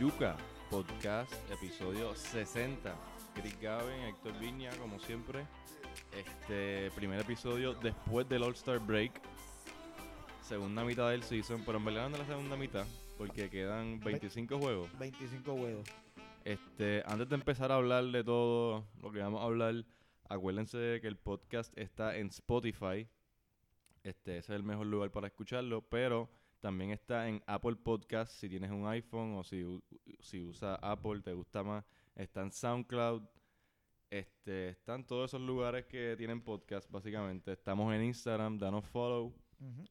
Yuca Podcast, episodio 60. Chris Gaben, Héctor Viña, como siempre. Este primer episodio después del All-Star Break. Segunda mitad del season, pero en verdad no es la segunda mitad, porque quedan 25 juegos. 25 juegos. Este, antes de empezar a hablar de todo lo que vamos a hablar, acuérdense que el podcast está en Spotify. Este, ese es el mejor lugar para escucharlo, pero también está en Apple Podcast si tienes un iPhone o si, si usas Apple, te gusta más. Está en SoundCloud. Este, están todos esos lugares que tienen podcast, básicamente. Estamos en Instagram, danos follow.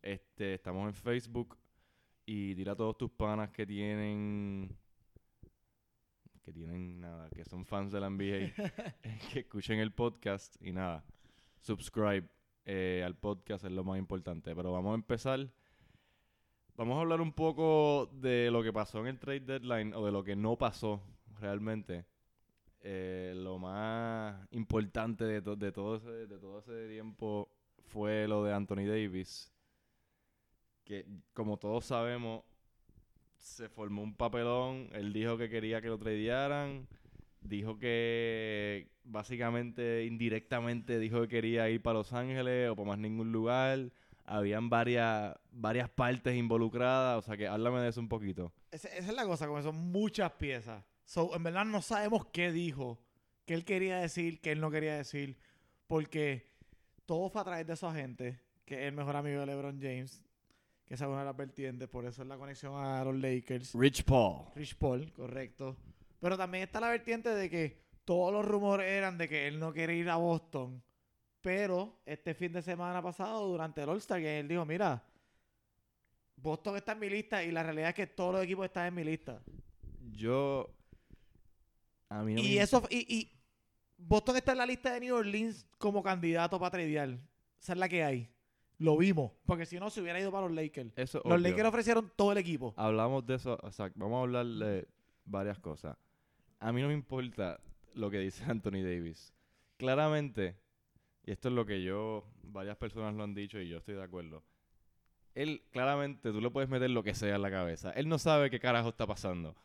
Este, estamos en Facebook. Y dile a todos tus panas que tienen. Que tienen nada, que son fans de la NBA. que escuchen el podcast. Y nada, subscribe eh, al podcast es lo más importante. Pero vamos a empezar. Vamos a hablar un poco de lo que pasó en el trade deadline o de lo que no pasó realmente. Eh, lo más importante de, to- de todo ese, de todo ese tiempo fue lo de Anthony Davis. Que como todos sabemos, se formó un papelón. Él dijo que quería que lo tradearan. Dijo que básicamente, indirectamente, dijo que quería ir para Los Ángeles o para más ningún lugar. Habían varias, varias partes involucradas. O sea que háblame de eso un poquito. Esa, esa es la cosa, como son muchas piezas. So, en verdad no sabemos qué dijo, qué él quería decir, qué él no quería decir, porque todo fue a través de su agente, que es el mejor amigo de LeBron James, que esa es una de las vertientes, por eso es la conexión a los Lakers. Rich Paul. Rich Paul, correcto. Pero también está la vertiente de que todos los rumores eran de que él no quiere ir a Boston. Pero este fin de semana pasado, durante el All-Star Game, él dijo, mira, Boston está en mi lista y la realidad es que todos los equipos están en mi lista. Yo. A mí no y me- eso, y, y Boston está en la lista de New Orleans como candidato para tradear. Esa es la que hay. Lo vimos. Porque si no, se hubiera ido para los Lakers. Eso Los obvio. Lakers ofrecieron todo el equipo. Hablamos de eso, o sea, vamos a hablar de varias cosas. A mí no me importa lo que dice Anthony Davis. Claramente, y esto es lo que yo, varias personas lo han dicho y yo estoy de acuerdo. Él, claramente, tú le puedes meter lo que sea en la cabeza. Él no sabe qué carajo está pasando.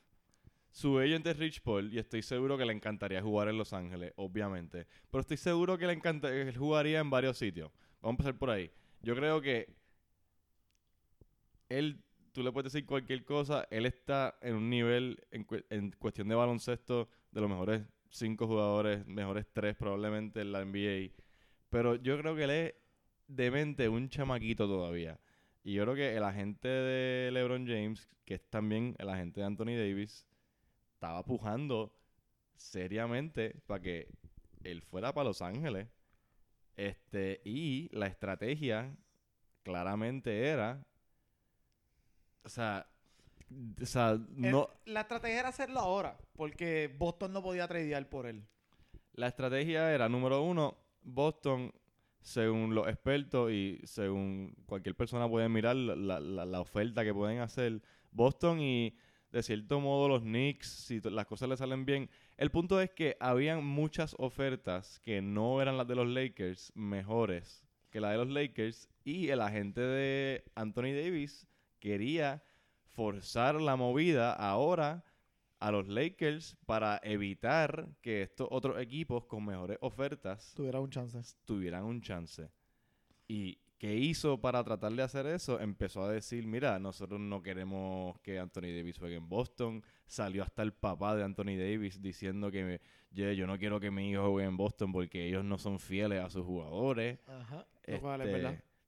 Su agent es Rich Paul y estoy seguro que le encantaría jugar en Los Ángeles, obviamente. Pero estoy seguro que le encanta, él jugaría en varios sitios. Vamos a empezar por ahí. Yo creo que él, tú le puedes decir cualquier cosa, él está en un nivel, en cuestión de baloncesto, de los mejores cinco jugadores, mejores tres probablemente en la NBA. Pero yo creo que él es demente, un chamaquito todavía. Y yo creo que el agente de LeBron James, que es también el agente de Anthony Davis, estaba pujando seriamente para que él fuera para Los Ángeles. Este, y la estrategia claramente era. O sea. O sea, no. El- la estrategia era hacerlo ahora. Porque Boston no podía tradear por él. La estrategia era, número uno, Boston, según los expertos y según cualquier persona puede mirar la, la- la- oferta que pueden hacer, Boston y de cierto modo los Knicks, si las cosas le salen bien. El punto es que habían muchas ofertas que no eran las de los Lakers, mejores que la de los Lakers, y el agente de Anthony Davis quería forzar la movida ahora a los Lakers para evitar que estos otros equipos con mejores ofertas Tuviera un chance. tuvieran un chance. ¿Y qué hizo para tratar de hacer eso? Empezó a decir, mira, nosotros no queremos que Anthony Davis juegue en Boston. Salió hasta el papá de Anthony Davis diciendo que "Ye, yo no quiero que mi hijo juegue en Boston porque ellos no son fieles a sus jugadores. Ajá. Este,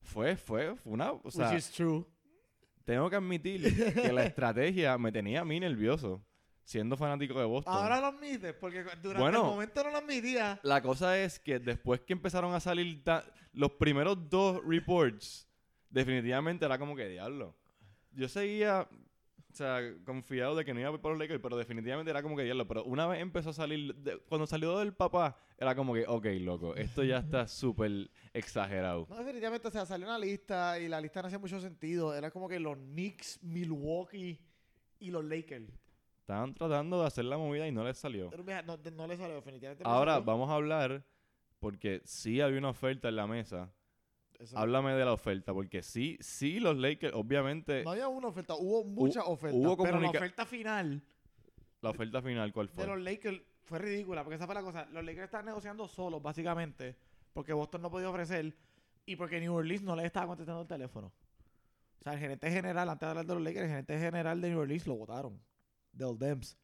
Fue, fue, fue una... O sea, Which is true. tengo que admitir que la estrategia me tenía a mí nervioso, siendo fanático de Boston. Ahora lo admites, porque durante Bueno. el momento no lo admitía. La cosa es que después que empezaron a salir los primeros dos reports, definitivamente era como que diablo. Yo seguía, o sea, confiado de que no iba a ir por los Lakers, pero definitivamente era como que diablo. Pero una vez empezó a salir, de- cuando salió del papá, era como que, ok, loco, esto ya está súper exagerado. No, definitivamente, o sea, salió una lista y la lista no hacía mucho sentido. Era como que los Knicks, Milwaukee y los Lakers. Estaban tratando de hacer la movida y no les salió. Pero mira, no, no le salió, definitivamente. Ahora salió. vamos a hablar, porque sí había una oferta en la mesa. Eso- Háblame de la oferta, porque sí, sí los Lakers, obviamente, No había una oferta, hubo muchas ofertas. hubo pero la oferta final La oferta final, ¿cuál de fue? los Lakers fue ridícula, porque esa fue la cosa. Los Lakers estaban negociando solos, básicamente, porque Boston no podía ofrecer y porque New Orleans no les estaba contestando el teléfono. O sea, el gerente general, antes de hablar de los Lakers, el gerente general de New Orleans lo votaron. Del Dems.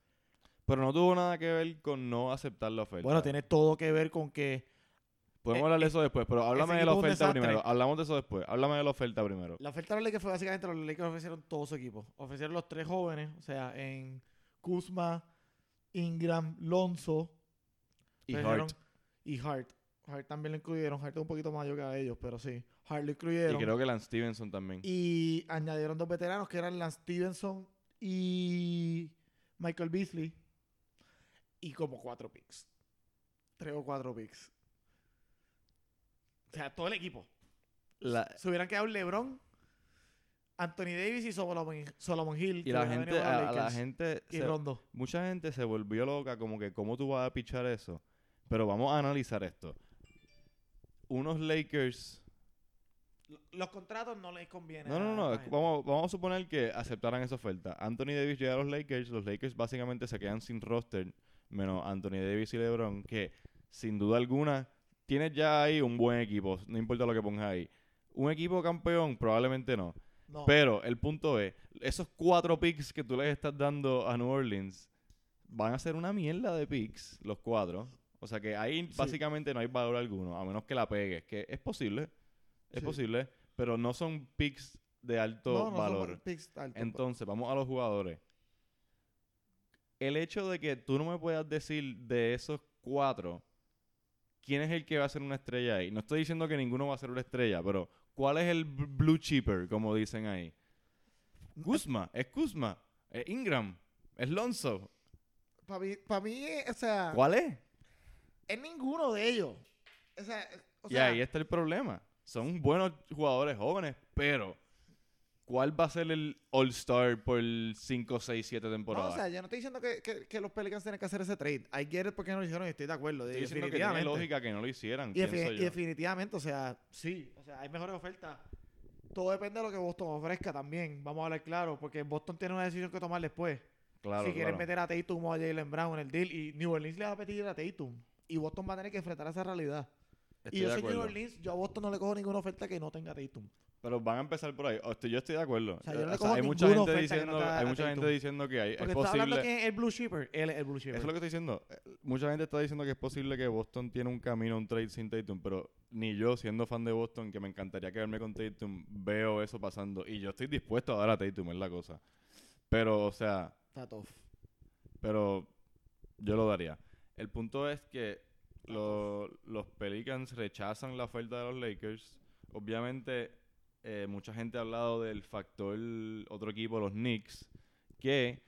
Pero no tuvo nada que ver con no aceptar la oferta. Bueno, tiene todo que ver con que Podemos eh, hablar de eh, eso después, pero háblame de la oferta primero. Hablamos de eso después. Háblame de la oferta primero. la oferta de los Lakers fue básicamente los Lakers ofrecieron todo su equipo. Ofrecieron los tres jóvenes, o sea, en Kuzma, Ingram, Lonzo Y Hart. y Hart. Hart también lo incluyeron. Hart es un poquito mayor que a ellos, pero sí. Hart lo incluyeron. Y creo que Lance Stevenson también. Y añadieron dos veteranos que eran Lance Stevenson y Michael Beasley. Y como cuatro picks. Tres o cuatro picks. O sea, todo el equipo. La- Se hubieran quedado LeBron, Anthony Davis y Solomon, Solomon Hill. y la a a, gente, Y se- Rondo. mucha gente se volvió loca como que cómo tú vas a pichar eso. Pero vamos a analizar esto. Unos Lakers Los contratos no les convienen. No, no, no. Vamos, vamos a suponer que aceptaran esa oferta. Anthony Davis llega a los Lakers. Los Lakers básicamente se quedan sin roster. Menos Anthony Davis y LeBron. Que sin duda alguna tienes ya ahí un buen equipo. No importa lo que pongas ahí. Un equipo campeón, probablemente no. No. Pero el punto es: esos cuatro picks que tú les estás dando a New Orleans van a ser una mierda de picks, los cuatro. O sea que ahí Sí. básicamente no hay valor alguno, a menos que la pegues. Que es posible. Es Sí. posible, pero no son picks de alto No, no son valor. picks altos. Entonces, vamos a los jugadores. El hecho de que tú no me puedas decir de esos cuatro quién es el que va a ser una estrella ahí. No estoy diciendo que ninguno va a ser una estrella, pero ¿cuál es el blue chipper, como dicen ahí? Kuzma, es Kuzma, es Ingram, es Lonzo. Para mí, pa' mí, o sea, ¿Cuál es? es ninguno de ellos. O sea, o y sea, ahí está el problema. Son buenos jugadores jóvenes, pero ¿cuál va a ser el All-Star por 5, 6, 7 no, temporadas? o sea, yo no estoy diciendo que, que, que los Pelicans tienen que hacer ese trade. I get it porque no lo hicieron y estoy de acuerdo. Estoy diciendo que tiene lógica que no lo hicieran, y, definitivamente, o sea, sí. O sea, hay mejores ofertas. Todo depende de lo que Boston ofrezca también. Vamos a hablar claro, porque Boston tiene una decisión que tomar después. Claro, si quieren claro. meter a Tatum o a Jalen Brown en el deal. Y New Orleans le va a pedir a Tatum. Y Boston va a tener que enfrentar esa realidad. Estoy y yo de soy New acuerdo. Orleans, yo a Boston no le cojo ninguna oferta que no tenga Tatum. Pero van a empezar por ahí. O estoy- yo estoy de acuerdo. O sea, yo no le o sea, cojo hay mucha ninguna gente oferta que no diciendo, hay gente que hay, es Porque está hablando posible. que es el Blue Shipper. Él es el Blue Shipper. Eso es lo que estoy diciendo. Eh, Mucha gente está diciendo que es posible que Boston tiene un camino, un trade sin Tatum, pero ni yo, siendo fan de Boston, que me encantaría quedarme con Tatum, veo eso pasando. Y yo estoy dispuesto a dar a Tatum, es la cosa. Pero, o sea, Está tough. pero yo lo daría. El punto es que lo- los Pelicans rechazan la oferta de los Lakers. Obviamente, eh, mucha gente ha hablado del factor otro equipo, los Knicks, que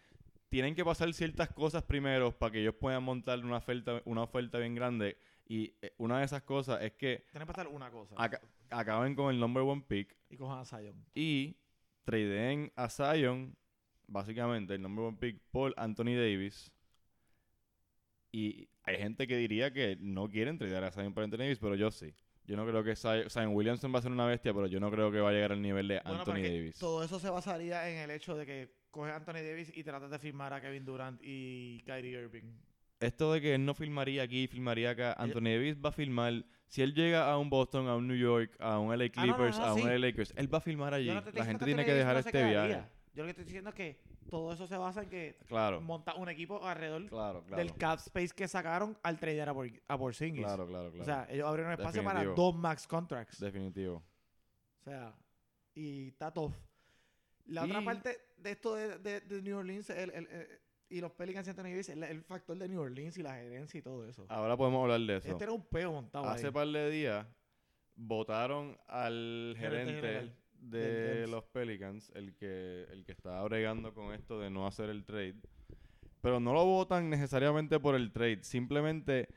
tienen que pasar ciertas cosas primero para que ellos puedan montar una oferta, una oferta bien grande. Y eh, una de esas cosas es que Tiene que pasar una cosa. aca- acaben con el number one pick Y cojan a Zion. y tradeen a Zion, básicamente el number one pick, por Anthony Davis. Y hay gente que diría que no quieren tradear a Zion por Anthony Davis, pero yo sí. Yo no creo que Zion, Williamson va a ser una bestia, pero yo no creo que va a llegar al nivel de Anthony Davis. Todo eso se basaría en el hecho de que coges a Anthony Davis y tratas de firmar a Kevin Durant y Kyrie Irving. Esto de que él no filmaría aquí, filmaría acá, Anthony Davis va a filmar. Si él llega a un Boston, a un New York, a un LA Ah, no, no, Clippers, no, a un sí. LA Lakers, él va a filmar allí. La gente tiene que dejar este viaje. Yo lo que estoy diciendo es que todo eso se basa en que Claro, monta un equipo alrededor claro, claro. del cap space que sacaron al tradear a, Por a Porzingis. Claro, claro, claro. O sea, ellos abrieron espacio para dos max contracts. Definitivo. O sea, y está tough. La otra parte de esto de, de- de New Orleans el- el- el- y los Pelicans y Anthony Davis, el, el factor de New Orleans y la gerencia y todo eso. Ahora podemos hablar de eso. Este era un peo montado Hace ahí. par de días votaron al Gerente de los Pelicans, el que, el que está bregando con esto de no hacer el trade. Pero no lo votan necesariamente por el trade. Simplemente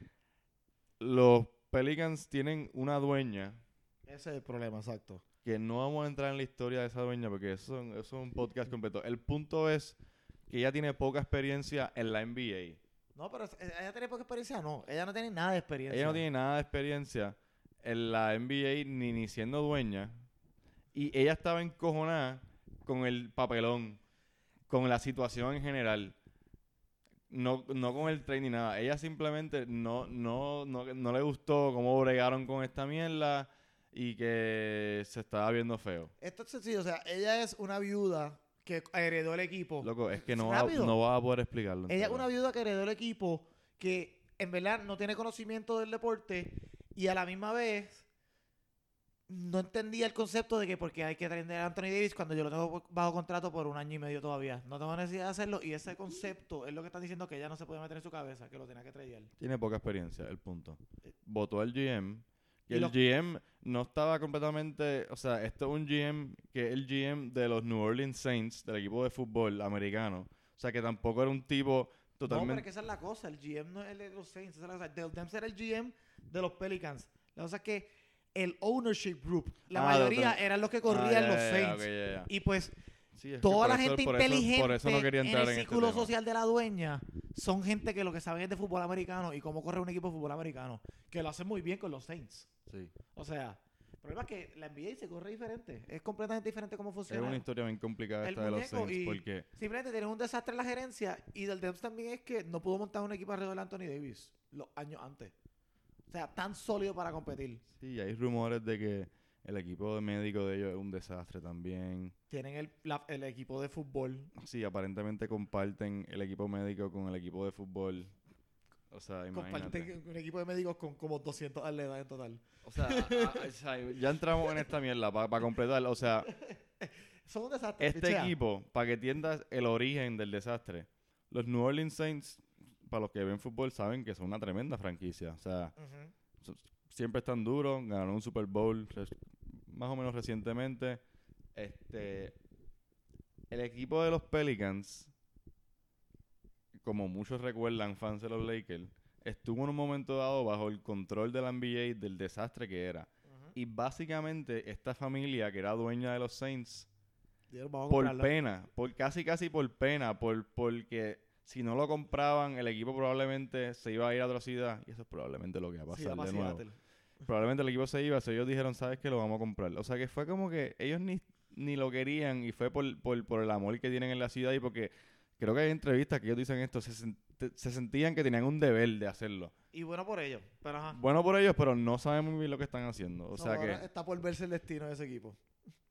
los Pelicans tienen una dueña Ese es el problema, exacto. que no vamos a entrar en la historia de esa dueña porque eso, eso es un podcast completo. El punto es que ella tiene poca experiencia en la NBA. No, pero es- ella tiene poca experiencia, no. Ella no tiene nada de experiencia. Ella no tiene nada de experiencia en la NBA ni, ni siendo dueña. Y ella estaba encojonada con el papelón, con la situación en general. No, no con el trade ni nada. Ella simplemente no, no, no, no le gustó cómo bregaron con esta mierda y que se estaba viendo feo. Esto es sencillo, o sea, ella es una viuda que heredó el equipo. Loco, es que no va, no va a poder explicarlo. Ella es una viuda que heredó el equipo que en verdad no tiene conocimiento del deporte y a la misma vez no entendía el concepto de que porque hay que traer a Anthony Davis cuando yo lo tengo bajo contrato por un año y medio todavía. No tengo necesidad de hacerlo y ese concepto es lo que están diciendo que ella no se puede meter en su cabeza, que lo tenía que traer. Tiene poca experiencia, el punto. Votó al GM. Y Y el GM no estaba completamente. O sea, esto es un GM que es el GM de los New Orleans Saints, del equipo de fútbol americano. O sea, que tampoco era un tipo No, pero totalmente. que esa es la cosa. El GM no es el de los Saints. Esa es la cosa. Demps era el GM de los Pelicans. La cosa es que el ownership group, la Ah, mayoría eran los que Ah, corrían los Saints. Y pues Sí, es toda la eso- gente por inteligente por eso no quería en el en, este círculo social de la dueña son gente que lo que saben es de fútbol americano y cómo corre un equipo de fútbol americano. Que lo hacen muy bien con los Saints. Sí. O sea, el problema es que la NBA se corre diferente. Es completamente diferente cómo Es funciona. una historia bien complicada El esta de los Saints porque Simplemente tienen un desastre en la gerencia y del Debs también es que no pudo montar un equipo alrededor de Anthony Davis los años antes. O sea, tan sólido para competir. sí, hay rumores de que el equipo de médico de ellos es un desastre también. Tienen el, la- el equipo de fútbol. Sí, aparentemente comparten el equipo médico con el equipo de fútbol. O sea, imagínate. Comparten un equipo de médicos con como 200 atletas en total. O sea, a- a- o sea, ya entramos en esta mierda para completar. O sea, Son un desastre. este pichea. equipo, para que entiendas el origen del desastre, los New Orleans Saints, para los que ven fútbol, saben que son una tremenda franquicia. O sea, siempre están duros, ganaron un Super Bowl más o menos recientemente. Este, el equipo de los Pelicans, como muchos recuerdan, fans de los Lakers, estuvo en un momento dado bajo el control de la NBA del desastre que era. Ujú. Y básicamente esta familia que era dueña de los Saints, por pena, por casi casi por pena, por porque si no lo compraban, el equipo probablemente se iba a ir a otra ciudad. Y eso es probablemente lo que va a Sí, pasar va de nuevo. Probablemente el equipo se iba, so ellos dijeron, ¿sabes qué? Lo vamos a comprar. O sea que fue como que ellos ni, ni lo querían y fue por, por, por el amor que tienen en la ciudad y porque creo que hay entrevistas que ellos dicen esto, se, se sentían que tenían un deber de hacerlo. Y bueno por ellos. Pero ajá. Bueno por ellos, pero no saben muy bien lo que están haciendo. O No, sea que está por verse el destino de ese equipo.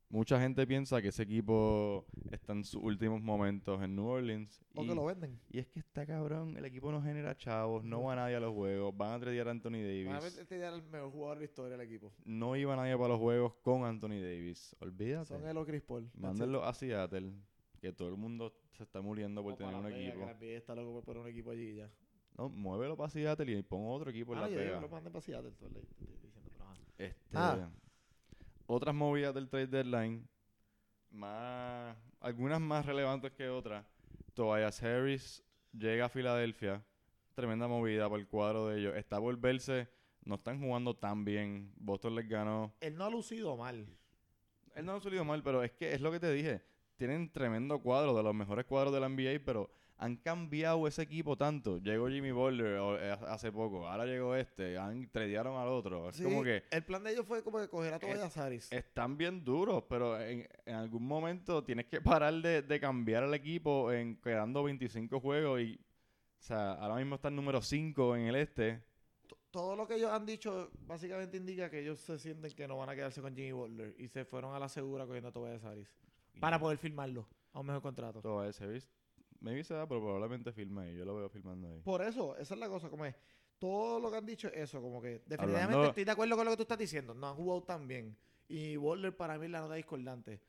Mucha gente piensa que ese equipo está en sus últimos momentos en New Orleans. O y, que lo venden. y es que está cabrón, el equipo no genera chavos, no va nadie a los juegos, van a tradear a Anthony Davis. Van a este era el mejor jugador de la historia del equipo. No iba nadie para los juegos con Anthony Davis. Olvídate. Son él o Chris Paul. Mándenlo a Seattle, que todo el mundo se está muriendo por O tener para un equipo. que Vegas está loco por poner un equipo allí ya. No, muévelo para Seattle y pon otro equipo en Ah, la yo que Vegas. lo manden para Seattle, estoy diciendo, pero ajá. Este, Ah. Otras movidas del trade deadline, más, algunas más relevantes que otras. Tobias Harris llega a Filadelfia, tremenda movida por el cuadro de ellos. Está por verse, no están jugando tan bien. Boston les ganó. Él no ha lucido mal. Él no ha salido mal, pero es que es lo que te dije. Tienen tremendo cuadro, de los mejores cuadros de la NBA, pero han cambiado ese equipo tanto. Llegó Jimmy Butler eh, hace poco, ahora llegó este, han tradearon al otro. Es Sí, como que El plan de ellos fue como que coger a Harris. están bien duros, pero en, en algún momento tienes que parar de, de cambiar el equipo en quedando 25 juegos y, o sea, ahora mismo están número 5 en el este. T- Todo lo que ellos han dicho básicamente indica que ellos se sienten que no van a quedarse con Jimmy Butler y se fueron a la segura cogiendo a Tobias Harris para poder firmarlo a un mejor contrato. Todo ese, ¿viste? Maybe se da, pero probablemente filme ahí. Yo lo veo filmando ahí. Por eso, esa es la cosa, como es. Todo lo que han dicho es eso, como que definitivamente Hablando- estoy de acuerdo con lo que tú estás diciendo. No han jugado tan bien. Y Butler para mí es la nota discordante.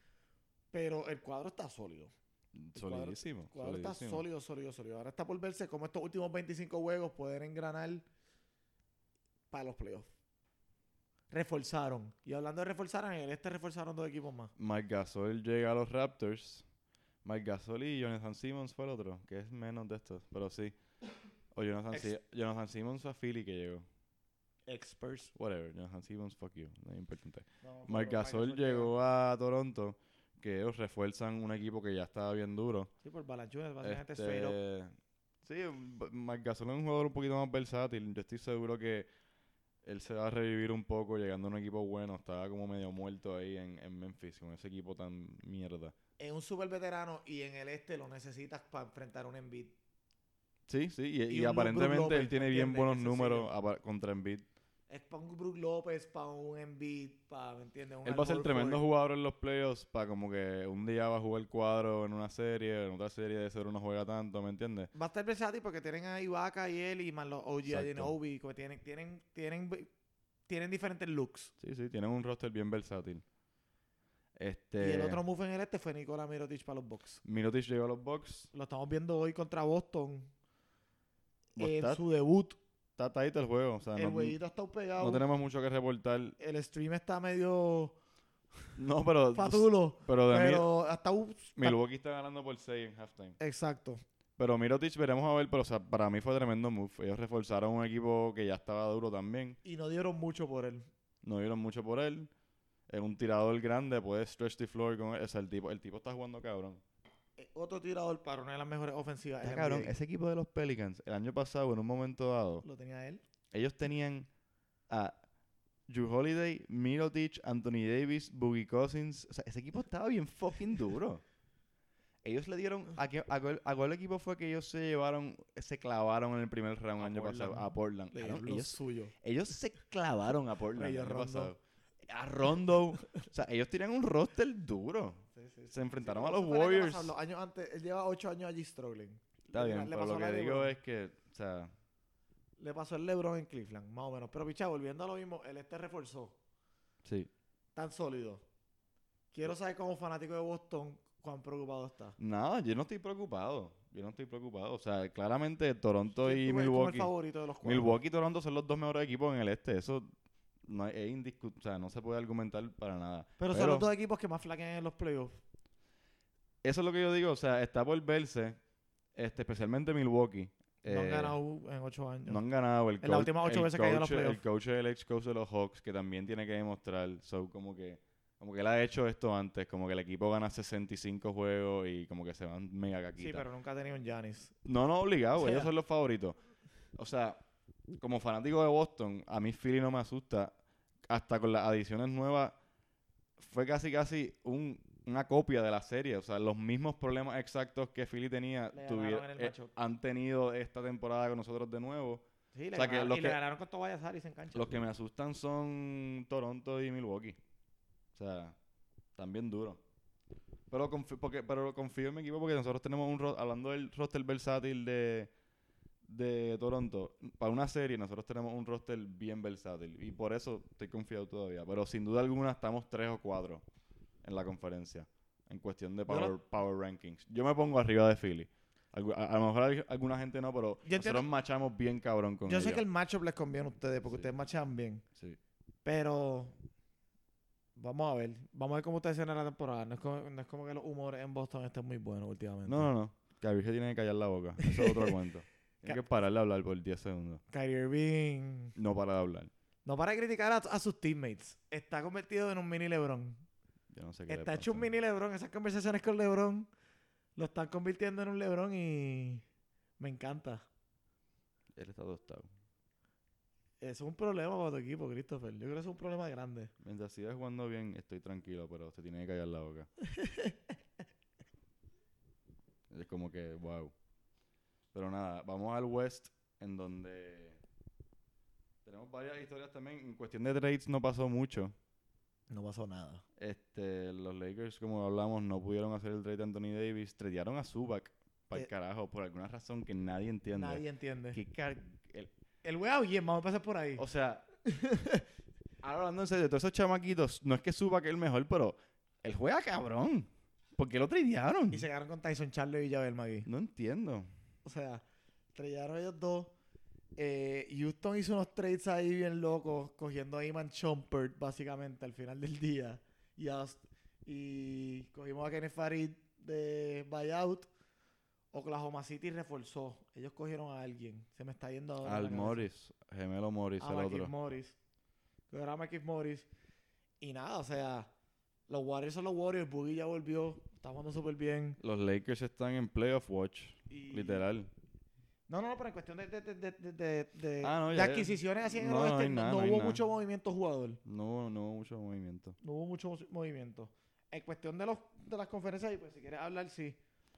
Pero el cuadro está sólido. cuadro- Solidísimo. El cuadro está solidísimo. sólido, sólido, sólido. Ahora está por verse cómo estos últimos 25 juegos pueden engranar para los playoffs. Reforzaron. Y hablando de reforzar, en el este reforzaron dos equipos más. Mike Gasol llega a los Raptors. Mike Gasol y Jonathan Simmons fue el otro, que es menos de estos, pero sí. O Jonathan, Ex- Si- Jonathan Simmons fue a Philly que llegó. Experts. Whatever, Jonathan Simmons, fuck you, no es importante. No, Mike pero Gasol llegó a Toronto, que ellos refuerzan un equipo que ya estaba bien duro. Sí, por Balanchunas, básicamente straight up. Este, sí, Mike Gasol es un jugador un poquito más versátil. Yo estoy seguro que él se va a revivir un poco llegando a un equipo bueno. Estaba como medio muerto ahí en, en Memphis con ese equipo tan mierda. En un super veterano y en el este lo necesitas para enfrentar un Embiid. Sí, sí, y, aparentemente López, él tiene ¿me bien buenos números contra Embiid. Es para un Brook López, para un Embiid, para, ¿me entiendes? Un Él va a ser tremendo jugador en los playoffs para como que un día va a jugar cuadro en una serie, en otra serie de cero no juega tanto, ¿me entiendes? Va a estar versátil porque tienen a Ibaka y él y más los OG. Anunoby, como tienen, tienen, tienen, tienen diferentes looks. Sí, sí, tienen un roster bien versátil. Este, Y el otro move en el este fue Nikola Mirotic para los Bucks. Mirotic llegó a los Bucks. Lo estamos viendo hoy contra Boston. En Está, su debut. está tight el juego. O sea, el no, huevito está pegado. no tenemos mucho que reportar. el stream está medio No, pero, fatulo. pero de mí, pero hasta un... Milwaukee está ganando por 6 en halftime. Exacto. Pero Mirotic veremos a ver, pero o sea, para mí fue tremendo move. Ellos reforzaron un equipo que ya estaba duro también. Y no dieron mucho por él. No dieron mucho por él. Es un tirador grande, puede stretch the floor con él. O sea, el tipo, el tipo está jugando cabrón. Eh, Otro tirador para una de las mejores ofensivas. Está en cabrón. Ese equipo de los Pelicans, el año pasado, en un momento dado, Lo tenía él. ellos tenían a Drew Holiday, Mirotic, Anthony Davis, Boogie Cousins. O sea, ese equipo estaba bien fucking duro. Ellos le dieron. ¿A, qué, a, cuál, a cuál equipo fue que ellos se llevaron, se clavaron en el primer round A el año pasado? Portland. A Portland. Le ellos, suyo. ellos se clavaron a Portland el Ellos año Rondo. pasado. A Rondo. o sea, ellos tenían un roster duro. Sí, sí. Se enfrentaron a los Warriors. pasado, Los años antes, él lleva ocho años allí struggling. Está bien, pero lo que digo es que, o sea, Le pasó el LeBron en Cleveland, más o menos. Pero, picha, volviendo a lo mismo, el este reforzó. sí. Tan sólido. Quiero saber como fanático de Boston cuán preocupado está. Nada, yo no estoy preocupado. Yo no estoy preocupado. O sea, claramente Toronto ¿Quién y Milwaukee. el favorito de los? Milwaukee y Toronto son los dos mejores equipos en el este. Eso no hay- es indiscu- o sea, no se puede argumentar para nada. Pero, son los dos equipos que más flaquean en los playoffs. Eso es lo que yo digo. O sea, está por verse, este, especialmente Milwaukee. no han eh, ganado en ocho años. No han ganado. El En las coach- últimas ocho veces que ha ido a los coach- El playoffs. coach es el ex coach de los Hawks, que también tiene que demostrar. So, como que, como que él ha hecho esto antes. Como que el equipo gana 65 juegos y como que se van mega caquitas. sí, pero nunca ha tenido un Giannis. No, no, obligado. O sea- ellos son los favoritos. O sea, como fanático de Boston, a mí Philly no me asusta. Hasta con las adiciones nuevas, fue casi casi un- una copia de la serie. O sea, los mismos problemas exactos que Philly tenía, Le tuvi- ganaron en el eh, han tenido esta temporada con nosotros de nuevo. Sí, le, O sea, que los y le que- ganaron con Tobias Harris en cancha. Los que me asustan son Toronto y Milwaukee. O sea, están bien duros. Pero, confi- porque, pero confío en mi equipo porque nosotros tenemos un hablando del roster versátil de, de Toronto, para una serie nosotros tenemos un roster bien versátil y por eso estoy confiado todavía. Pero sin duda alguna estamos tres o cuatro en la conferencia en cuestión de no- power, power rankings. Yo me pongo arriba de Philly. A, a lo mejor hay- alguna gente no, pero Yo nosotros machamos bien cabrón con Yo sé que el matchup les conviene a ustedes porque Sí. ustedes machan bien. Sí. Pero vamos a ver. Vamos a ver cómo ustedes cierran la temporada. No es, como, no es como que los humores en Boston estén muy buenos últimamente. No, no, no. Kyrie se tiene que callar la boca. Eso es otro cuento. Tiene que pararle de hablar por 10 segundos. Kyrie Irving. No para de hablar. No para de criticar a, a sus teammates. Está convertido en un mini LeBron. Yo no sé qué le Está hecho un mini LeBron. Esas conversaciones con LeBron lo están convirtiendo en un LeBron y me encanta. Él está tostado. Eso es un problema para tu equipo, Christopher. Yo creo que es un problema grande. Mientras siga jugando bien, estoy tranquilo, pero se tiene que callar la boca. es como que, wow. Pero nada, vamos al West, en donde tenemos varias historias también. En cuestión de trades no pasó mucho. No pasó nada. Este, los Lakers, como hablamos, no pudieron hacer el trade de Anthony Davis. Tradearon a Zubac para el Eh, carajo, por alguna razón que nadie entiende. Nadie entiende. ¿Qué car- el- El weá bien, vamos a empezar por ahí. O sea, ahora hablando en serio, de todos esos chamaquitos, no es que que es el mejor, pero él juega cabrón. ¿Por qué lo tradearon? Y se quedaron con Tyson Charles y Javel McGee. No entiendo. O sea, estrellaron ellos dos. Eh, Houston hizo unos trades ahí bien locos, cogiendo a Iman Shumpert, básicamente, al final del día. Y, a- y cogimos a Kenneth Farid de buyout. Oklahoma City reforzó. Ellos cogieron a alguien. Se me está yendo ahora. Al. Morris, gemelo Morris, A el Marquise otro. Morris. Cogieron a Morris. Y nada, o sea, los Warriors son los Warriors. Boogie ya volvió. Está jugando súper bien. Los Lakers están en playoff watch, Y- literal. No, no, no, pero en cuestión de, de, de, de, Ah, no, ya, adquisiciones así en el No, no oeste, no, nada, hubo mucho movimiento jugador. No, no hubo mucho movimiento. No hubo mucho mo- movimiento. En cuestión de los de las conferencias, y pues si quieres hablar, sí.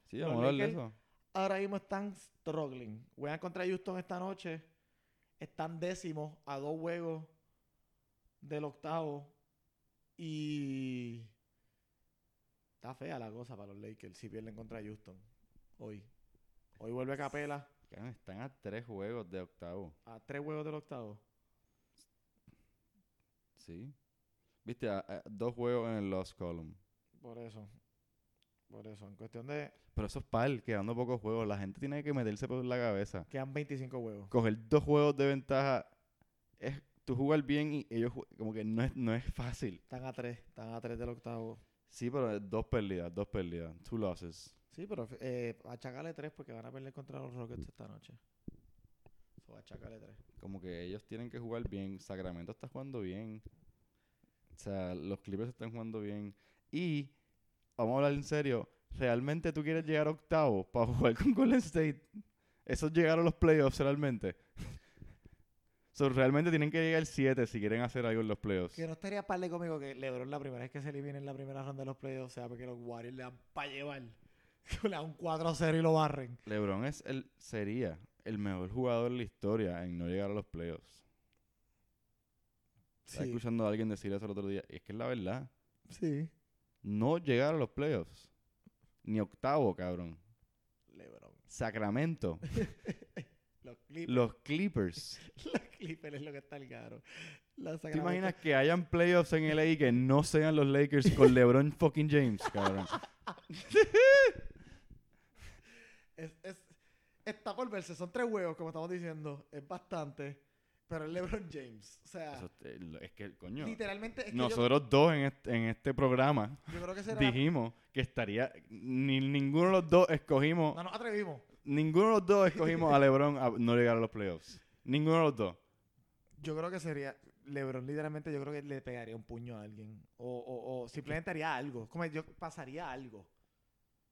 Sí, Los vamos a hablar de eso. ahora mismo están struggling. Juegan contra Houston esta noche. Están décimos a dos juegos del octavo. Y está fea la cosa para los Lakers si pierden contra Houston hoy. Hoy vuelve Capela Cabrón, Están a tres juegos de octavo. a tres juegos del octavo. Sí. Viste, a- a- dos juegos en el Lost Column. Por eso. Por eso. En cuestión de. Pero eso es par, quedando pocos juegos. La gente tiene que meterse por la cabeza. Quedan 25 juegos. Coger dos juegos de ventaja es tú jugar bien y ellos como que no es, no es fácil. Están a tres. Están a tres del octavo. Sí, pero dos pérdidas, dos pérdidas. Two losses. Sí, pero eh, achacarle tres porque van a perder contra los Rockets esta noche. So, achacarle tres. Como que ellos tienen que jugar bien. Sacramento está jugando bien. O sea, los Clippers están jugando bien. Y, vamos a hablar en serio, ¿realmente tú quieres llegar a octavo para jugar con Golden State? ¿Eso es llegar a los playoffs realmente? so, realmente tienen que llegar al 7 si quieren hacer algo en los playoffs. Que no estaría par de conmigo que LeBron la primera vez que se elimine en la primera ronda de los playoffs, o sea, porque los Warriors le dan para llevar. le dan un 4-0 y lo barren. LeBron es el, sería el mejor jugador de la historia en no llegar a los playoffs. Estaba Sí, escuchando a alguien decir eso el otro día. Y es que es la verdad. sí. No llegar a los playoffs. Ni octavo, cabrón. LeBron. Sacramento. Los Clippers. los Clippers. Los Clippers es lo que está el caro. ¿Te imaginas que hayan playoffs en LA y que no sean los Lakers con LeBron fucking James, cabrón? Es, es- está por verse. Son tres juegos, como estamos diciendo. Es bastante. Pero es LeBron James. O sea, Eso es, que, coño. literalmente. Es que yo- Nosotros dos en este, en este programa yo, creo que será. dijimos que estaría. Ni, ninguno de los dos escogimos. No nos atrevimos. Ninguno de los dos escogimos a LeBron a no llegar a los playoffs. Ninguno de los dos. Yo creo que sería. LeBron, literalmente, yo creo que le pegaría un puño a alguien. O, o, o simplemente haría algo. Como yo pasaría algo.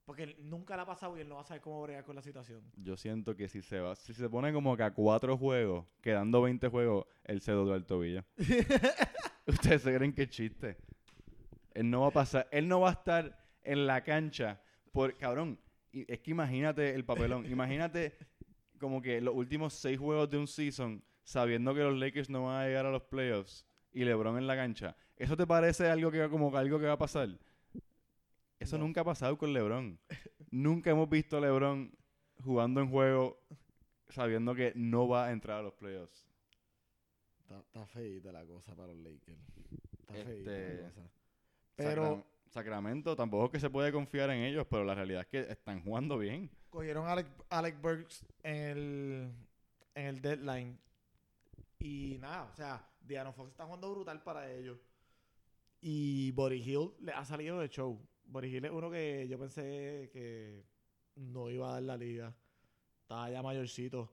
Porque él nunca le ha pasado y él no va a saber cómo bregar con la situación. Yo siento que si se va, si se pone como que a cuatro juegos, quedando 20 juegos, él se dobla el tobillo. Ustedes se creen que es chiste. Él no va a pasar, él no va a estar en la cancha por, cabrón, es que imagínate el papelón, imagínate como que los últimos seis juegos de un season, sabiendo que los Lakers no van a llegar a los playoffs y LeBron en la cancha. ¿Eso te parece algo que como algo que va a pasar? Eso No. nunca ha pasado con LeBron. nunca hemos visto a LeBron jugando en juego sabiendo que no va a entrar a los playoffs. Está, está feíta la cosa para los Lakers. Está Este, feíta la cosa. Pero Sacra- Sacramento tampoco es que se puede confiar en ellos, pero la realidad es que están jugando bien. cogieron a Alec, Alec Burks en el, en el deadline. Y nada, o sea, Diana Fox está jugando brutal para ellos. Y Body Hill le ha salido de show. Body Hill es uno que yo pensé que no iba a dar la liga. Estaba ya mayorcito.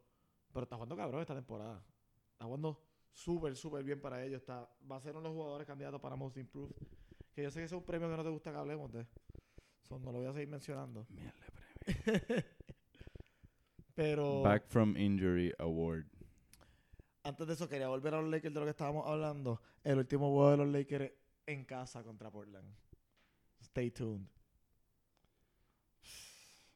Pero está jugando cabrón esta temporada. Está jugando súper, súper bien para ellos. Está, va a ser uno de los jugadores candidatos para Most Improved. Que yo sé que ese es un premio que no te gusta que hablemos de. So, no lo voy a seguir mencionando. Pero Back from Injury Award. antes de eso quería volver a los Lakers de lo que estábamos hablando. El último juego de los Lakers en casa contra Portland. Stay tuned.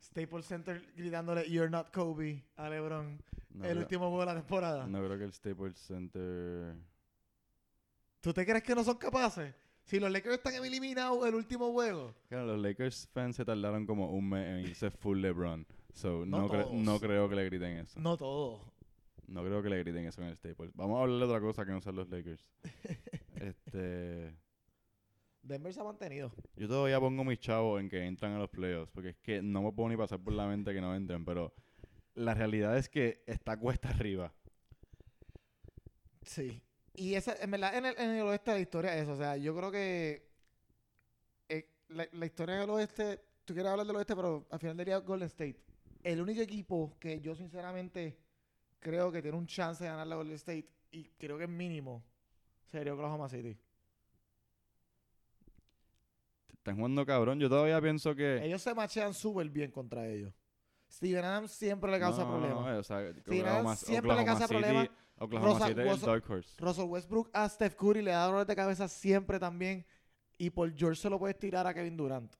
Staples Center gritándole You're not Kobe a LeBron. No, el creo, último juego de la temporada. no creo que el Staples Center... ¿Tú te crees que no son capaces? Si los Lakers están eliminados el último juego. Claro, los Lakers fans se tardaron como un mes en irse full LeBron. So, No no, cre- todos. no creo que le griten eso. No todo. No creo que le griten eso en el Staples. Vamos a hablar de otra cosa que no sean los Lakers. este... Denver se ha mantenido. Yo todavía pongo mis chavos en que entran a los playoffs, porque es que no me puedo ni pasar por la mente que no entren, pero la realidad es que está cuesta arriba. Sí. Y esa, en verdad, en el, en el oeste la historia es eso. O sea, yo creo que eh, la, la historia del oeste, tú quieres hablar del oeste, pero al final del día Golden State. El único equipo que yo sinceramente creo que tiene un chance de ganar la Golden State, y creo que es mínimo, sería Oklahoma City. Están jugando cabrón. Yo todavía pienso que... Ellos se machean súper bien contra ellos. Steven Adams siempre le causa No, problemas. no, o sea, Sí, Oklahoma, siempre le causa City, problemas. Oklahoma Rosa- City Rosa- Dark Horse. Russell Westbrook a Steph Curry le da dolor de cabeza siempre también. Y por George se lo puedes tirar a Kevin Durant.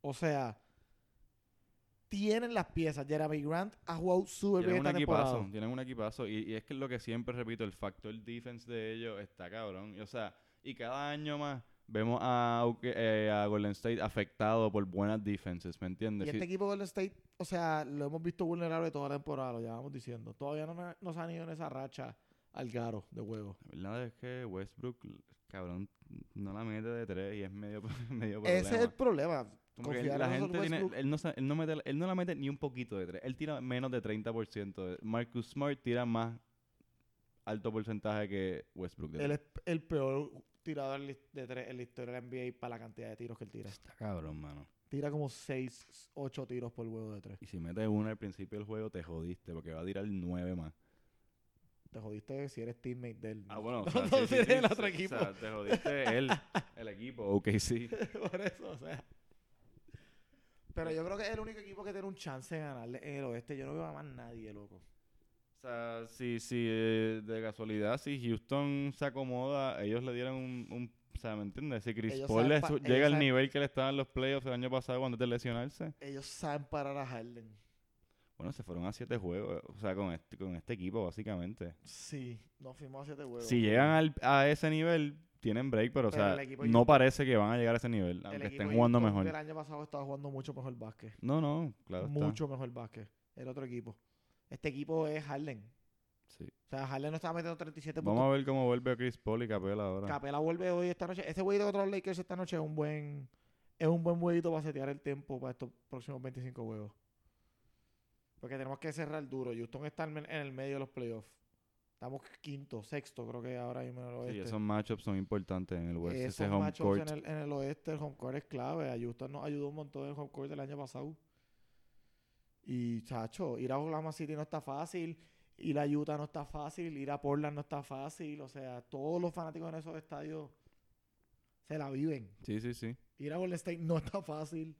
O sea, tienen las piezas. Jeremy Grant ha jugado súper bien Tienen un esta equipazo, temporada. tienen un equipazo. Y, y es que es lo que siempre repito, el factor defense de ellos está cabrón. Y, o sea, y cada año más vemos a, eh, a Golden State afectado por buenas defenses, ¿me Y entiendes? este Sí, equipo de Golden State, o sea, lo hemos visto vulnerable toda la temporada, lo llevamos diciendo. Todavía no, no se han ido en esa racha al garo de juego. La verdad es que Westbrook, cabrón, no la mete de tres y es medio, medio Ese es el problema. problema. Confiar la gente tiene, él, no, él, no mete, él no la mete ni un poquito de tres. Él tira menos de 30%. de- Marcus Smart tira más alto porcentaje que Westbrook. de Él es el peor tirador de tres en la historia de la NBA para la cantidad de tiros que él tira. Está cabrón, mano. Tira como 6, 8 tiros por juego de tres. Y si metes uno al principio del juego, te jodiste porque va a tirar nueve más. Te jodiste si eres teammate de él. Ah, ¿no? bueno, o sea, no, sí, si sí, eres sí, el otro equipo. O sea, te jodiste él, el equipo, ok, sí. Por eso, o sea. Pero yo creo que es el único equipo que tiene un chance de ganarle en el oeste. Yo no veo a más nadie, loco. O sea, si, si eh, de casualidad, si Houston se acomoda, ellos le dieron un, un o sea, ¿me entiendes? Si Chris Ellos Paul saben pa- ellos llega al saben- nivel que le estaba en los playoffs el año pasado cuando de lesionarse, Ellos saben parar a Harden. bueno, se fueron a siete juegos, o sea, con este, con este equipo, básicamente. Sí, nos fuimos a siete juegos. Si llegan al- a ese nivel, tienen break, pero, Pero o el sea, equipo no Houston- parece que van a llegar a ese nivel, El aunque estén jugando Houston mejor. del año pasado estaba jugando mucho mejor básquet. No, no, claro está. mucho mejor básquet. El otro equipo. Este equipo es Harden. Sí. O sea, Harden no estaba metiendo 37 Vamos puntos. a ver cómo vuelve Chris Paul y Capela ahora. Capela vuelve hoy esta noche. Ese jueguito contra los Lakers esta noche es un buen es un buen jueguito para setear el tiempo para estos próximos 25 juegos. Porque tenemos que cerrar duro. Houston está en el medio de los playoffs. Estamos quinto, sexto, creo que ahora mismo en el oeste. Sí, esos matchups son importantes en el West. Esos Ese home matchups court. En, el, en el oeste, el home court es clave. A Houston nos ayudó un montón en el home court del año pasado. Y, chacho, ir a Oklahoma City no está fácil. Ir a Utah no está fácil. Ir a Portland no está fácil. O sea, todos los fanáticos en esos estadios se la viven. Sí, sí, sí. Ir a Golden State no está fácil.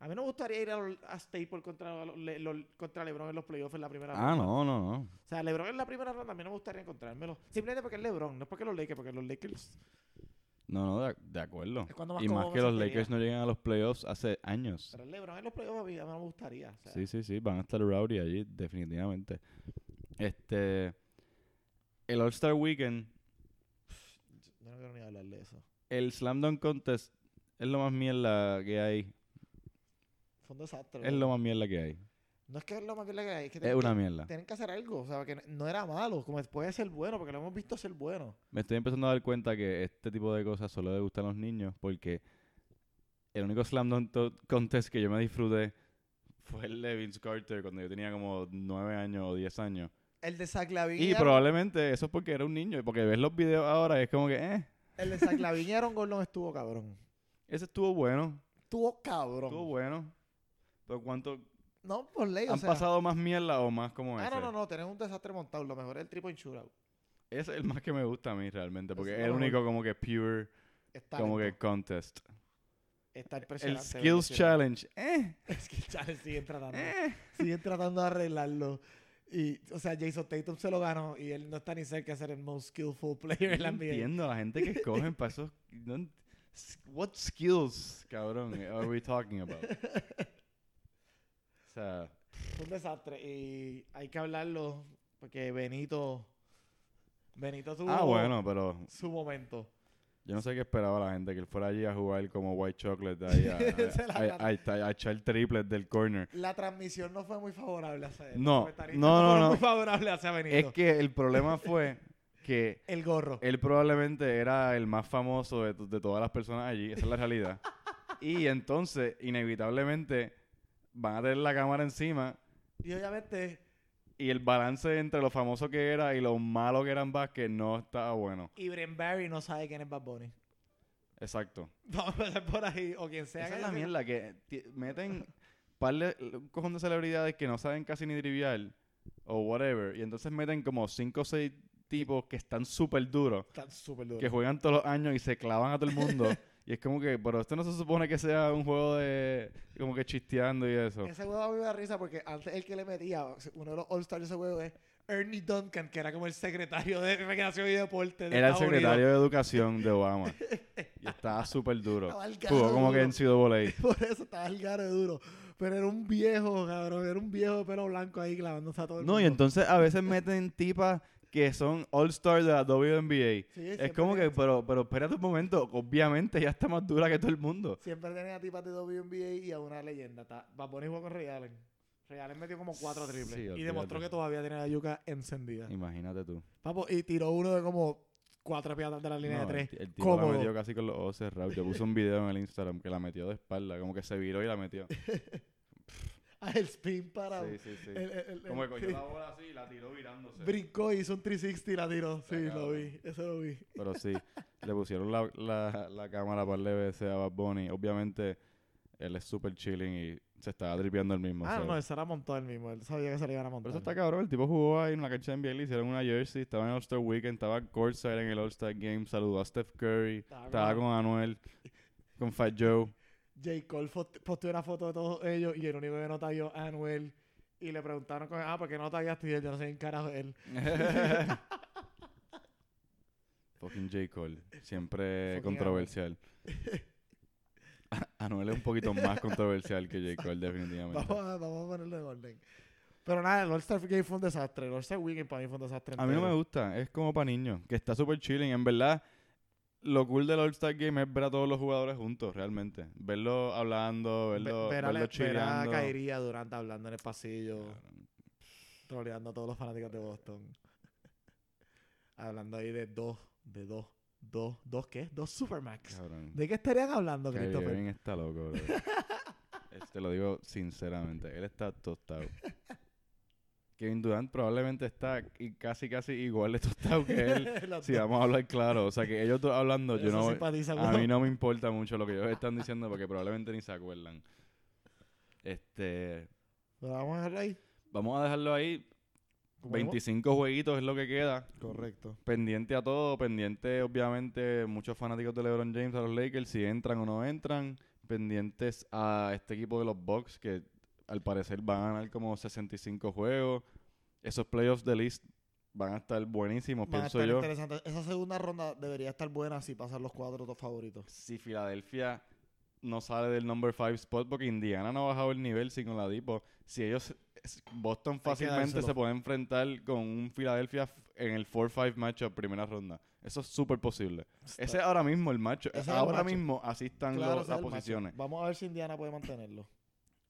A mí no me gustaría ir a, a Staples contra, Le- contra LeBron en los playoffs en la primera Ah, ronda. no, no, no. O sea, LeBron en la primera ronda a mí no me gustaría encontrármelo. Simplemente porque es LeBron, no es porque los Lakers, porque los Lakers No, no, de, de acuerdo. es cuando más Y más que los. Lakers no llegan a los playoffs hace años. Pero el LeBron en los playoffs a mí, a mí me gustaría. o sea, Sí, sí, sí. Van a estar rowdy allí, definitivamente. Este. El All-Star Weekend, Yo no quiero ni hablar de eso. el Slam Dunk Contest es lo más mierda que hay. Fue un desastre. Es lo más mierda que hay. No es que es lo más bien que hay, es que Es tienen, una mierda. tienen que hacer algo. O sea, que no era malo, como puede ser bueno, porque lo hemos visto ser bueno. Me estoy empezando a dar cuenta que este tipo de cosas solo le gustan a los niños porque el único Slam Dunk Contest que yo me disfruté fue el de Vince Carter cuando yo tenía como 9 años o 10 años. El de Zach Lavin Y probablemente eso es porque era un niño. Porque ves los videos ahora y es como que, eh, El de Zach Lavin y Aaron Gordon estuvo cabrón. ese estuvo bueno. Estuvo cabrón. Estuvo bueno. Pero ¿cuánto? No, por ley, o ¿Han sea. pasado más mierda o más como Ah, ese? no, no, no, tenés un desastre montado. Lo mejor es el triple shootout. Es el más que me gusta a mí realmente. Porque es el único como que pure, Está, como que contest. está El impresionante. Skills verlo, Challenge, eh, sí. Skills Challenge siguen tratando. eh. siguen tratando de arreglarlo. Y, o sea, Jason Tatum se lo ganó y él no está ni cerca de ser el most skillful player en la No NBA. entiendo la gente que escogen para esos. no what skills, cabrón, are we talking about? Sea, Fue un desastre. Y hay que hablarlo porque Benito. Benito tuvo ah, bueno, pero su momento. yo no sé qué esperaba la gente que él fuera allí a jugar como White Chocolate ahí a, a- echar triples del corner. La transmisión no fue muy favorable hacia él. No, no, no, no. muy favorable hacia Benito. Es que el problema fue que el gorro. él probablemente era el más famoso de, de todas las personas allí, esa es la realidad. y entonces, inevitablemente, van a tener la cámara encima Y obviamente, y el balance entre lo famoso que era y lo malo que era en básquet no estaba bueno. Ibren Barry no sabe quién es Bad Bunny. Exacto. Vamos a empezar por ahí. O quien sea. Esa que es la mierda, que meten par de, un cojón de celebridades que no saben casi ni trivial o whatever, y entonces meten como cinco o seis tipos que están súper duros, Están súper duros. que juegan todos los años y se clavan a todo el mundo. y es como que, pero esto no se supone que sea un juego de como que chisteando y eso. Ese juego a mí me da risa porque antes el que le metía, uno de los All-Stars de ese juego es Ernie Duncan, que era como el secretario de Recreación y Deporte. de Era el secretario de Educación de Obama. y estaba súper duro. Estaba el Jugó como que en CAA. Por eso estaba el garo de duro. Pero era un viejo, cabrón. Era un viejo de pelo blanco ahí clavándose a todo el No, y entonces a veces meten tipas que son All-Star de la WNBA. Sí, Es como que, pero, pero espérate un momento, obviamente ya está más dura que todo el mundo. Siempre tenía a tipas de WNBA y a una leyenda. Bad Bunny jugó con Ray Allen. Ray Allen metió como cuatro triples. Sí, y demostró que todavía tiene la yuca encendida. Imagínate tú. Papo, y tiró uno de como cuatro pies atrás de la línea No, de tres. el tipo la metió casi con los ojos cerrados. Yo puse un video en el Instagram que la metió de espalda, como que se viró y la metió. El spin para. Sí, sí, sí. el- el- el- Como que cogió la bola así y la tiró virándose. Brincó y hizo un 360 y la tiró. Sí, lo vi. Eso lo vi. Pero sí, le pusieron la, la, la cámara para el veces a Bad Bunny. Obviamente, él es súper chilling y se estaba tripeando el mismo. Ah, so. no, ese era montado el mismo. Él sabía que se le iban a Pero montar. eso está cabrón. El tipo jugó ahí en la cancha de NBA, le hicieron una jersey, estaba en el All-Star Weekend, estaba courtside en el All-Star Game, saludó a Steph Curry, Estaba estaba con Anuel, con Fat Joe. J. Cole posteó una foto de todos ellos y el único que no a Anuel. Y le preguntaron, con, ah, ¿por qué no tagueaste? Y él, yo no sé en carajo él. Fucking J. Cole. Siempre Fucking controversial. Anuel es un poquito más controversial que J. Cole, definitivamente. Vamos a, vamos a ponerlo en orden. Pero nada, el All-Star Game fue un desastre. El All-Star Weekend para mí fue un desastre. A mí no me gusta, es como para niños, que está súper chilling. En verdad, lo cool del All-Star Game es ver a todos los jugadores juntos, realmente. Verlos hablando, Ve- verlos ver, a, verlos ver a chileando. Kairi y a Durant hablando en el pasillo, Cabrón. troleando a todos los fanáticos de Boston. hablando ahí de dos, de dos, dos, dos, ¿qué? Dos Supermax. Cabrón. ¿De qué estarían hablando, Kyrie Christopher? Irving está loco, bro. Te lo digo sinceramente. Él está tostado. Kevin Durant probablemente está casi, casi igual de tostado que él. Si vamos a hablar claro. O sea, que ellos dos hablando, yo no... A mí no me importa mucho lo que ellos están diciendo porque probablemente ni se acuerdan. Este... Pero vamos a dejarlo ahí. Vamos a dejarlo ahí. Como 25 jueguitos es lo que queda. Correcto. Pendiente a todo, pendiente obviamente muchos fanáticos de LeBron James a los Lakers, si entran o no entran, pendientes a este equipo de los Bucks que al parecer van a ganar como 65 juegos. Esos playoffs de list van a estar buenísimos, Van a pienso estar yo. Esa segunda ronda debería estar buena si pasan los cuatro dos favoritos. Si Filadelfia no sale del number 5 spot porque Indiana no ha bajado el nivel sin Oladipo, si ellos Boston fácilmente se puede enfrentar con un Philadelphia en el 4-5 matchup primera ronda. Eso es súper posible. Ese es ahora mismo el macho. Ese es el ahora matchup. mismo así están Claro, las matchup. posiciones. Vamos a ver si Indiana puede mantenerlo.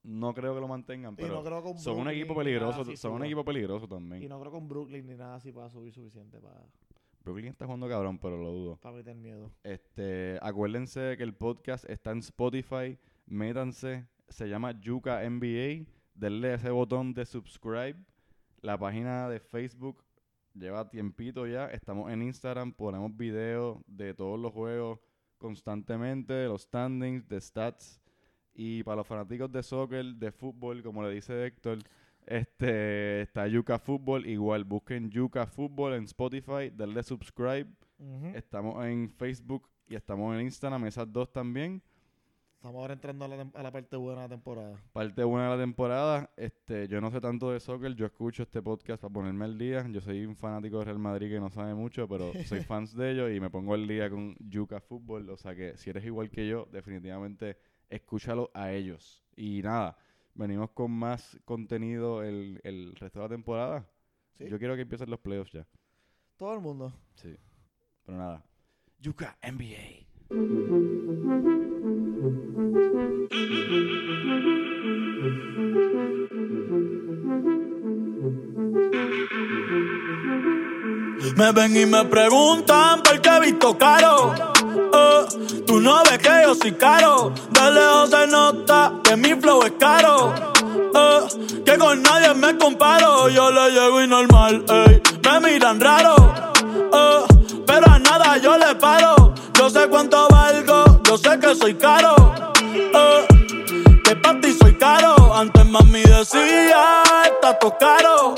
No creo que lo mantengan, y no pero creo son un equipo peligroso. Son un equipo peligroso Y también. no creo un Brooklyn ni nada así pueda subir suficiente para, Brooklyn está jugando cabrón, pero lo dudo. para meter miedo. Este, acuérdense que el podcast está en Spotify. Métanse. Se llama Yuka NBA. Denle ese botón de subscribe. La página de Facebook lleva tiempito ya. Estamos en Instagram. Ponemos videos de todos los juegos constantemente. de Los standings, de stats. Y para los fanáticos de soccer, de fútbol, como le dice Héctor, este, está Yuka Fútbol. Igual, busquen Yuka Fútbol en Spotify. Denle subscribe. Estamos en Facebook y estamos en Instagram, esas dos también. Estamos ahora entrando a la, tem- a la parte buena de la temporada. Parte buena de la temporada. Este, yo no sé tanto de soccer, yo escucho este podcast para ponerme al día. Yo soy un fanático de Real Madrid que no sabe mucho, pero soy fans de ellos y me pongo al día con Yuka Fútbol. O sea que si eres igual que yo, definitivamente escúchalo a ellos. Y nada, venimos con más contenido el, el resto de la temporada. ¿Sí? Yo quiero que empiecen los playoffs ya. Todo el mundo. Sí. Pero nada. Yuka NBA. Me ven y me preguntan por qué he visto caro. No ves que yo soy caro. De lejos se nota que mi flow es caro. Eh, que con nadie me comparo. Yo le llego y normal. Me miran raro. Eh, pero a nada yo le paro. Yo sé cuánto valgo. Yo sé que soy caro. Eh, que para ti soy caro. Antes mami decía, está todo caro.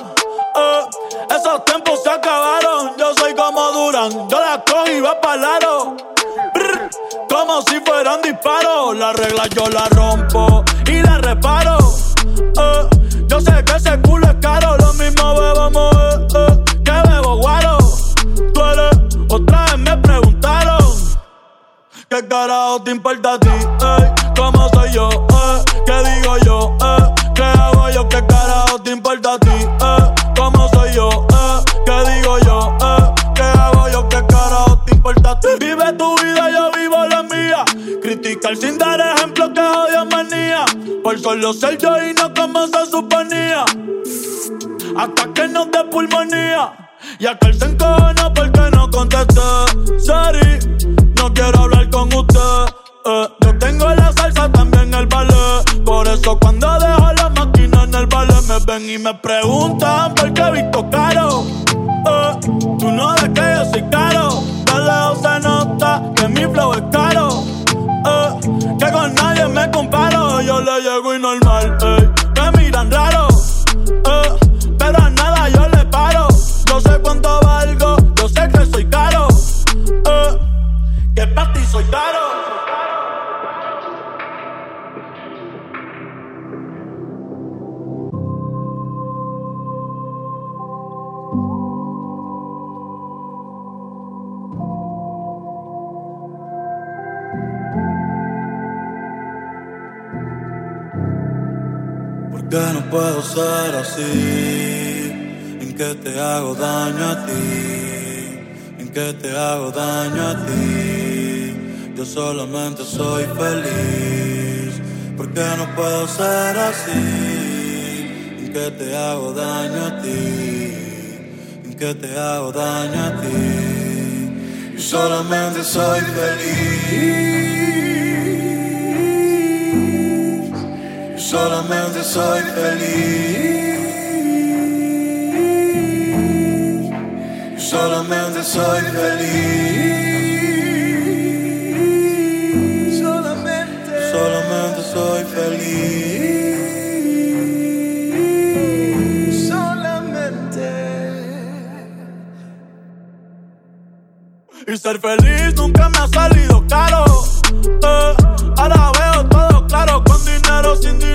Eh, esos tiempos se acabaron. Yo soy como Duran, yo la cojo y va para lado como si fueran disparos. La regla yo la rompo y la reparo. Eh, yo sé que ese culo es caro, lo mismo bebamos eh, que bebo guaro. Tú otra vez me preguntaron, ¿qué carajo te importa a ti? ¿Cómo soy yo? Eh, ¿Qué digo yo? Eh, ¿Qué hago yo? ¿Qué carajo te importa a ti? Sin dar ejemplo que odio manía. Por solo ser yo y no como se suponía. Hasta que nos dé pulmonía. Y él se encojona porque no contesté. Sari, no quiero hablar con usted. Eh, yo tengo la salsa, también el ballet. Por eso cuando dejo la máquina en el ballet me ven y me preguntan solamente soy feliz. ¿Por qué no puedo ser así? ¿En qué te hago daño a ti? ¿En qué te hago daño a ti? Yo solamente soy feliz. Yo solamente soy feliz. Yo solamente soy feliz. Ser feliz nunca me ha salido caro. Eh, ahora veo todo claro, con dinero, sin dinero.